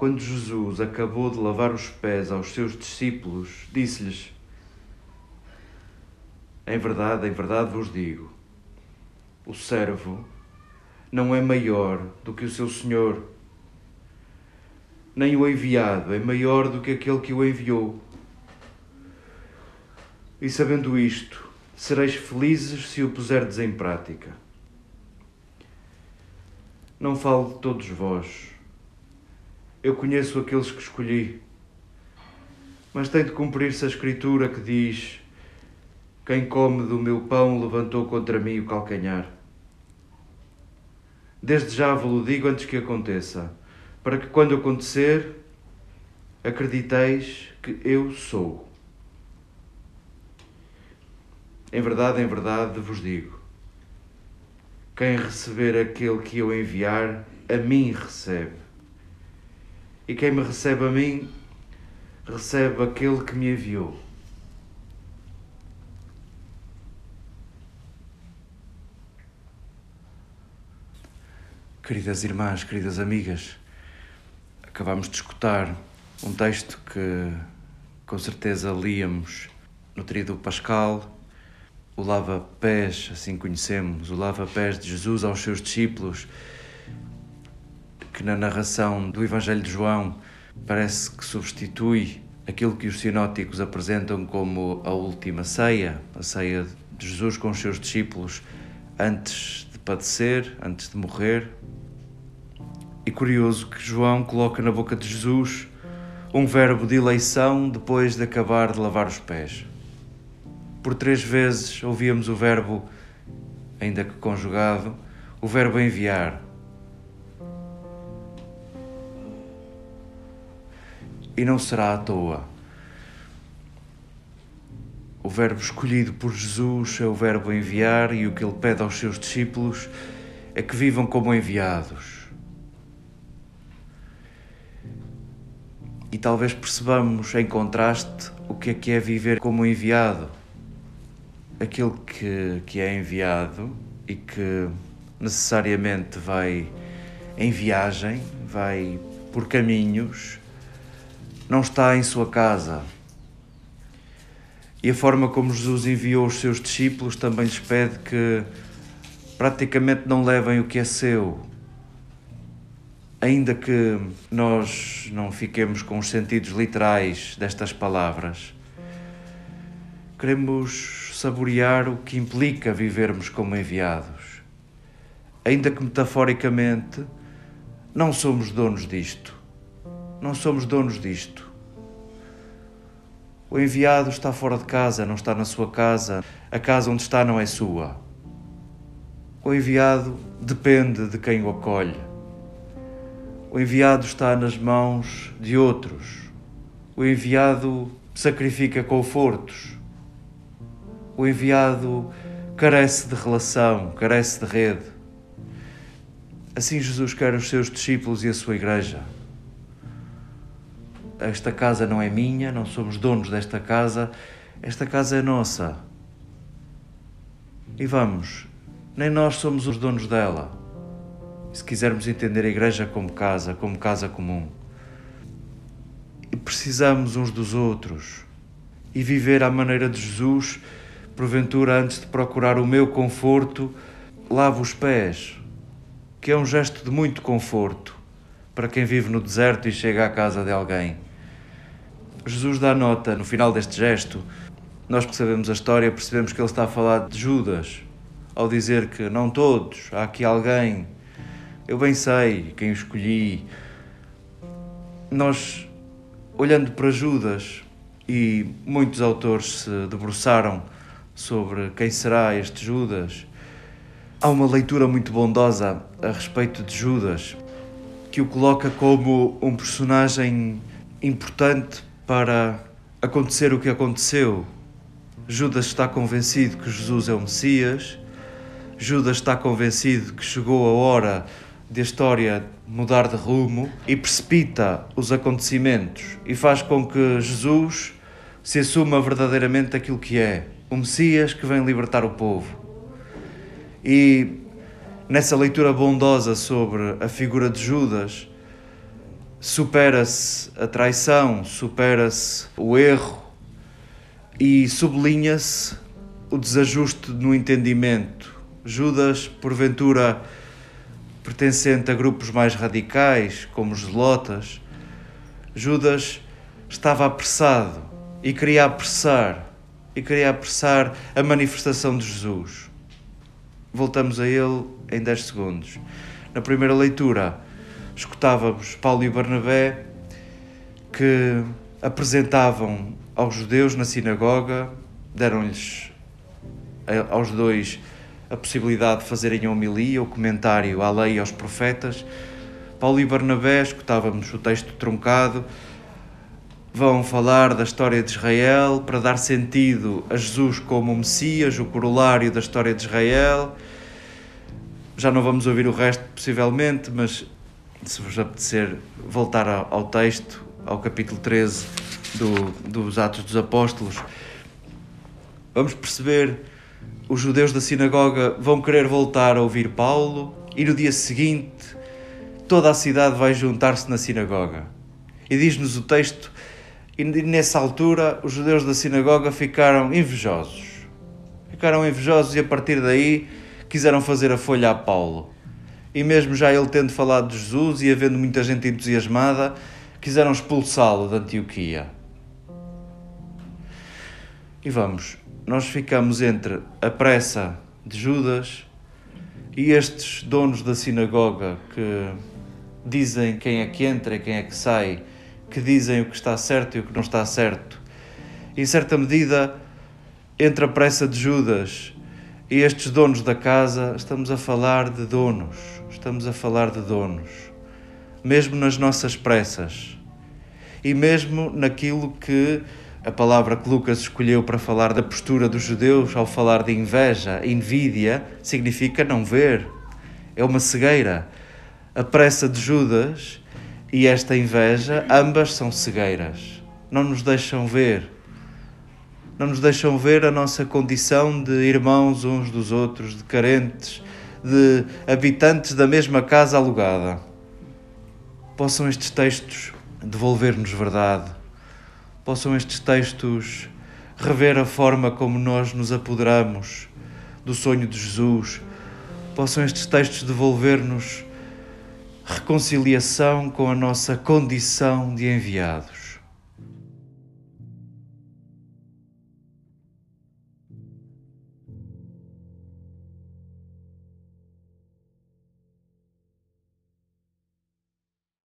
quando Jesus acabou de lavar os pés aos seus discípulos, disse-lhes: Em verdade, em verdade vos digo, o servo não é maior do que o seu senhor, nem o enviado é maior do que aquele que o enviou. E sabendo isto, sereis felizes se o puserdes em prática. Não falo de todos vós. Eu conheço aqueles que escolhi. Mas tem de cumprir-se a escritura que diz: Quem come do meu pão levantou contra mim o calcanhar. Desde já vos digo antes que aconteça, para que quando acontecer, acrediteis que eu sou. Em verdade, em verdade vos digo: quem receber aquele que eu enviar, a mim recebe. E quem me recebe a mim, recebe aquele que me enviou. Queridas irmãs, queridas amigas, acabamos de escutar um texto que com certeza líamos no tríduo pascal o lava-pés, assim conhecemos, o lava-pés de Jesus aos seus discípulos, que na narração do Evangelho de João parece que substitui aquilo que os sinóticos apresentam como a última ceia, a ceia de Jesus com os seus discípulos antes de padecer, antes de morrer. E curioso que João coloca na boca de Jesus um verbo de eleição depois de acabar de lavar os pés por três vezes ouvíamos o verbo, ainda que conjugado, o verbo enviar. E não será à toa. O verbo escolhido por Jesus é o verbo enviar, e o que ele pede aos seus discípulos é que vivam como enviados. E talvez percebamos em contraste o que é que é viver como enviado aquilo que, que é enviado e que necessariamente vai em viagem, vai por caminhos, não está em sua casa. E a forma como Jesus enviou os seus discípulos também lhes pede que praticamente não levem o que é seu. Ainda que nós não fiquemos com os sentidos literais destas palavras, queremos saborear o que implica vivermos como enviados. Ainda que metaforicamente, não somos donos disto. Não somos donos disto. O enviado está fora de casa, não está na sua casa, a casa onde está não é sua. O enviado depende de quem o acolhe. O enviado está nas mãos de outros. O enviado sacrifica confortos o enviado carece de relação, carece de rede. Assim Jesus quer os seus discípulos e a sua igreja. Esta casa não é minha, não somos donos desta casa, esta casa é nossa. E vamos, nem nós somos os donos dela. Se quisermos entender a igreja como casa, como casa comum. E precisamos uns dos outros. E viver à maneira de Jesus porventura, antes de procurar o meu conforto, lavo os pés, que é um gesto de muito conforto para quem vive no deserto e chega à casa de alguém. Jesus dá nota no final deste gesto. Nós que sabemos a história percebemos que ele está a falar de Judas, ao dizer que não todos, há aqui alguém, eu bem sei quem o escolhi. Nós, olhando para Judas, e muitos autores se debruçaram sobre quem será este Judas. Há uma leitura muito bondosa a respeito de Judas, que o coloca como um personagem importante para acontecer o que aconteceu. Judas está convencido que Jesus é o Messias, Judas está convencido que chegou a hora de a história mudar de rumo e precipita os acontecimentos e faz com que Jesus se assuma verdadeiramente aquilo que é, o Messias que vem libertar o povo. E nessa leitura bondosa sobre a figura de Judas, supera-se a traição, supera-se o erro e sublinha-se o desajuste no entendimento. Judas, porventura, pertencente a grupos mais radicais, como os zelotas, Judas estava apressado e queria apressar, e queria apressar a manifestação de Jesus. Voltamos a ele em 10 segundos. Na primeira leitura, escutávamos Paulo e Barnabé que apresentavam aos judeus na sinagoga, deram-lhes aos dois a possibilidade de fazerem a homilia, o comentário à lei e aos profetas. Paulo e Barnabé, escutávamos o texto truncado, vão falar da história de Israel para dar sentido a Jesus como o Messias, o corolário da história de Israel. Já não vamos ouvir o resto, possivelmente, mas se vos apetecer voltar ao texto, ao capítulo 13 do, dos Atos dos Apóstolos, vamos perceber os judeus da sinagoga vão querer voltar a ouvir Paulo e no dia seguinte toda a cidade vai juntar-se na sinagoga. E diz-nos o texto, e nessa altura os judeus da sinagoga ficaram invejosos. Ficaram invejosos e a partir daí quiseram fazer a folha a Paulo. E mesmo já ele tendo falado de Jesus e havendo muita gente entusiasmada, quiseram expulsá-lo da Antioquia. E vamos, nós ficamos entre a pressa de Judas e estes donos da sinagoga que dizem quem é que entra e quem é que sai, que dizem o que está certo e o que não está certo. Em certa medida, entre a pressa de Judas e estes donos da casa, estamos a falar de donos, estamos a falar de donos, mesmo nas nossas pressas e mesmo naquilo que a palavra que Lucas escolheu para falar da postura dos judeus ao falar de inveja, invídia, significa não ver. É uma cegueira. A pressa de Judas e esta inveja, ambas são cegueiras. Não nos deixam ver. Não nos deixam ver a nossa condição de irmãos uns dos outros, de carentes, de habitantes da mesma casa alugada. Possam estes textos devolver-nos verdade possam estes textos rever a forma como nós nos apoderamos do sonho de Jesus, possam estes textos devolver-nos reconciliação com a nossa condição de enviados.